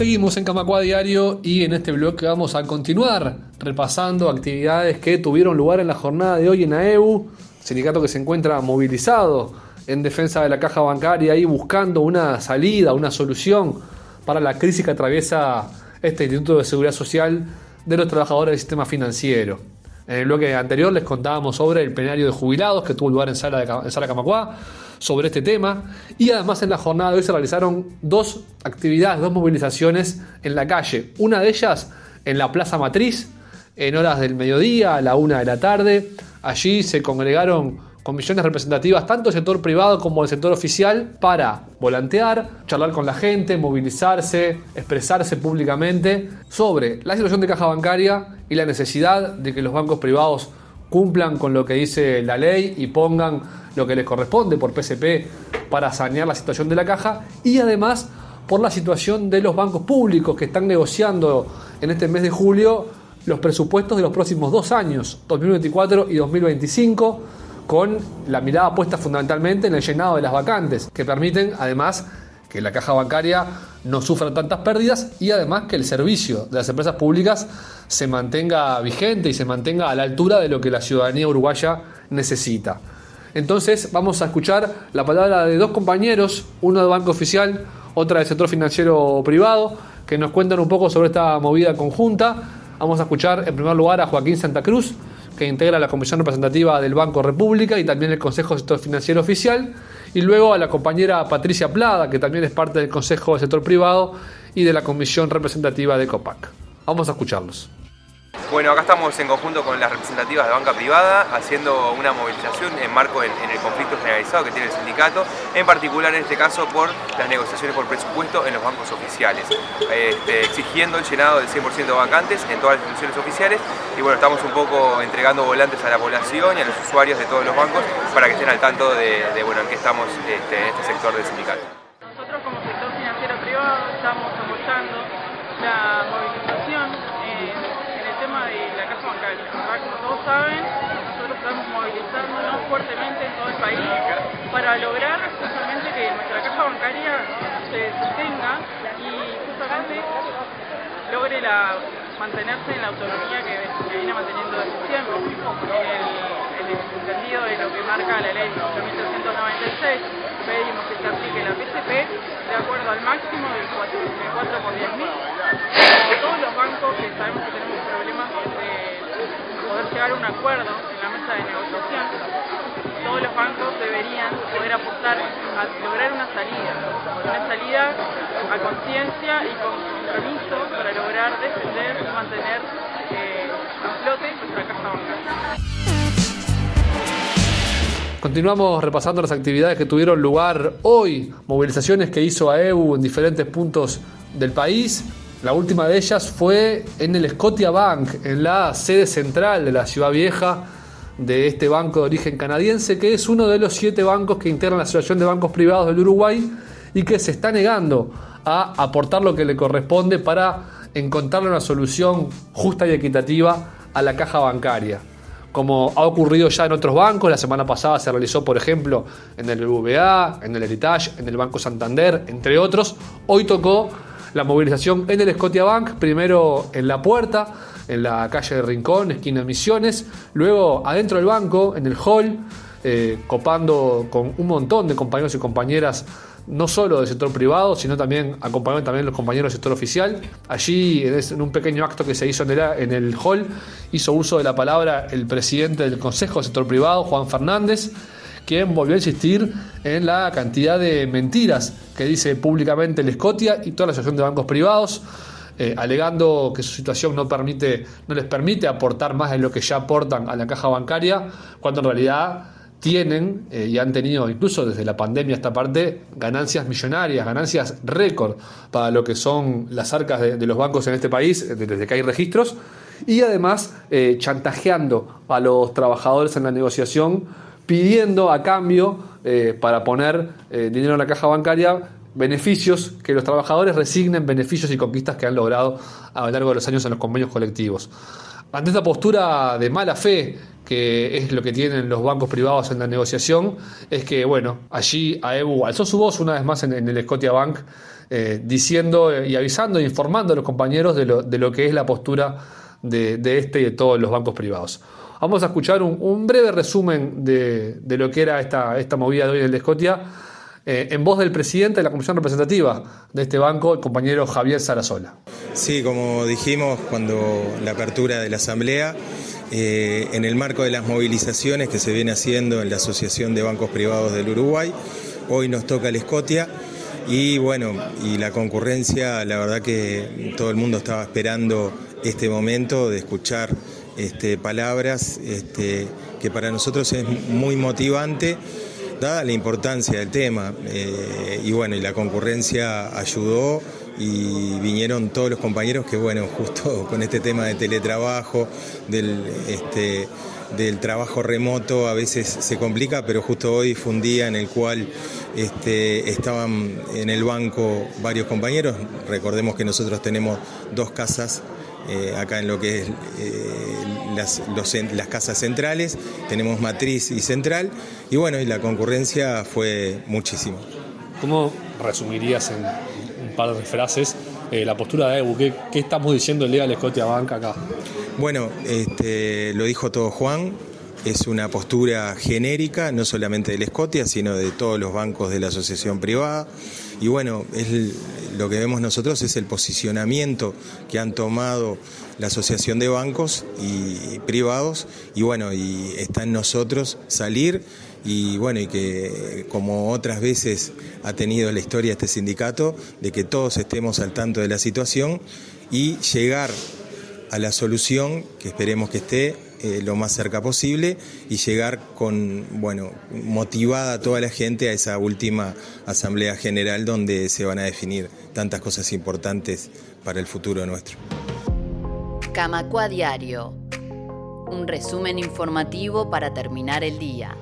Seguimos en Camacua Diario y en este bloque vamos a continuar repasando actividades que tuvieron lugar en la jornada de hoy en AEU, sindicato que se encuentra movilizado en defensa de la caja bancaria y buscando una salida, una solución para la crisis que atraviesa este Instituto de Seguridad Social de los trabajadores del sistema financiero. En el bloque anterior les contábamos sobre el plenario de jubilados que tuvo lugar en Sala, de, Sala sobre este tema. Y además en la jornada de hoy se realizaron dos actividades, dos movilizaciones en la calle. Una de ellas en la Plaza Matriz, en horas del mediodía, a la una de la tarde. Allí se congregaron comisiones representativas tanto del sector privado como del sector oficial para volantear, charlar con la gente, movilizarse, expresarse públicamente sobre la situación de caja bancaria y la necesidad de que los bancos privados cumplan con lo que dice la ley y pongan lo que les corresponde por PSP para sanear la situación de la caja y además por la situación de los bancos públicos que están negociando en este mes de julio los presupuestos de los próximos dos años, 2024 y 2025 con la mirada puesta fundamentalmente en el llenado de las vacantes, que permiten además que la caja bancaria no sufra tantas pérdidas y además que el servicio de las empresas públicas se mantenga vigente y se mantenga a la altura de lo que la ciudadanía uruguaya necesita. Entonces vamos a escuchar la palabra de dos compañeros, uno de Banco Oficial, otra del sector financiero privado, que nos cuentan un poco sobre esta movida conjunta. Vamos a escuchar en primer lugar a Joaquín Santa Cruz, que integra la Comisión Representativa del Banco República y también el Consejo de Sector Financiero Oficial, y luego a la compañera Patricia Plada, que también es parte del Consejo de Sector Privado y de la Comisión Representativa de COPAC. Vamos a escucharlos. Bueno, acá estamos en conjunto con las representativas de banca privada haciendo una movilización en marco en, el conflicto generalizado que tiene el sindicato, en particular en este caso por las negociaciones por presupuesto en los bancos oficiales, este, exigiendo el llenado del 100% de vacantes en todas las instituciones oficiales y bueno, estamos un poco entregando volantes a la población y a los usuarios de todos los bancos para que estén al tanto de, bueno, en qué estamos este, en este sector del sindicato. Nosotros como sector financiero privado estamos apoyando la movilización de la Caja Bancaria. Como todos saben, nosotros estamos movilizándonos fuertemente en todo el país para lograr justamente que nuestra Caja Bancaria se sostenga y justamente logre la, mantenerse en la autonomía que, viene manteniendo desde siempre, en el, sentido de lo que marca la ley 1396, pedimos que se aplique la PCP de acuerdo al máximo del 4, del 4 por 10 mil todos los bancos que sabemos que tenemos problemas de poder llegar a un acuerdo en la mesa de negociación, todos los bancos deberían poder apostar a lograr una salida, una salida a conciencia y con compromiso para lograr defender y mantener eh, a flote nuestra caja bancaria. Continuamos repasando las actividades que tuvieron lugar hoy, movilizaciones que hizo AEU en diferentes puntos del país. La última de ellas fue en el Scotia Bank, en la sede central de la ciudad vieja de este banco de origen canadiense, que es uno de los siete bancos que integran la Asociación de Bancos Privados del Uruguay y que se está negando a aportar lo que le corresponde para encontrar una solución justa y equitativa a la caja bancaria. Como ha ocurrido ya en otros bancos, la semana pasada se realizó, por ejemplo, en el BBVA, en el Heritage, en el Banco Santander, entre otros, hoy tocó la movilización en el Scotiabank, primero en la puerta, en la calle de Rincón, esquina Misiones, luego adentro del banco, en el hall, eh, copando con un montón de compañeros y compañeras, no solo del sector privado, sino también acompañando también los compañeros del sector oficial. Allí, en un pequeño acto que se hizo en el, en el hall, hizo uso de la palabra el presidente del Consejo del Sector Privado, Juan Fernández quien volvió a insistir en la cantidad de mentiras que dice públicamente el Scotia y toda la asociación de bancos privados. Eh, alegando que su situación no, permite, no les permite aportar más de lo que ya aportan a la caja bancaria, cuando en realidad tienen eh, y han tenido incluso desde la pandemia esta parte ganancias millonarias, ganancias récord para lo que son las arcas de, los bancos en este país, eh, desde que hay registros, y además chantajeando a los trabajadores en la negociación pidiendo a cambio, eh, para poner eh, dinero en la caja bancaria, beneficios, que los trabajadores resignen beneficios y conquistas que han logrado a lo largo de los años en los convenios colectivos. ante esta postura de mala fe que es lo que tienen los bancos privados en la negociación, es que, bueno, allí AEBU alzó su voz una vez más en, el Scotia Bank, eh, diciendo y avisando e informando a los compañeros de lo, de lo que es la postura de, este y de todos los bancos privados. Vamos a escuchar un, breve resumen de, lo que era esta, esta movida de hoy en el Scotia, eh, en voz del presidente de la Comisión Representativa de este banco, el compañero Javier Sarasola. Sí, como dijimos cuando la apertura de la Asamblea, eh, en el marco de las movilizaciones que se viene haciendo en la Asociación de Bancos Privados del Uruguay. Hoy nos toca el Escotia y bueno, y la concurrencia, la verdad que todo el mundo estaba esperando este momento de escuchar este, palabras este, que para nosotros es muy motivante dada la importancia del tema. Eh, y bueno, y la concurrencia ayudó y vinieron todos los compañeros que, bueno, justo con este tema de teletrabajo, del, este, del trabajo remoto, a veces se complica, pero justo hoy fue un día en el cual estaban en el banco varios compañeros. Recordemos que nosotros tenemos dos casas eh, acá en lo que es eh, las, las casas centrales, tenemos matriz y central, y bueno, y la concurrencia fue muchísima. ¿Cómo resumirías en par de frases eh, la postura de Ebu. ¿Qué, estamos diciendo el día de la Scotia Bank acá? Bueno, este, lo dijo todo Juan. Es una postura genérica, no solamente del Scotia, sino de todos los bancos de la asociación privada. Y bueno, es lo que vemos nosotros es el posicionamiento que han tomado la asociación de bancos y privados. Y bueno, y está en nosotros salir y bueno, y que como otras veces ha tenido la historia este sindicato, de que todos estemos al tanto de la situación y llegar a la solución, que esperemos que esté eh, lo más cerca posible, y llegar con, bueno, motivada toda la gente a esa última Asamblea General donde se van a definir tantas cosas importantes para el futuro nuestro. Camacua Diario. Un resumen informativo para terminar el día.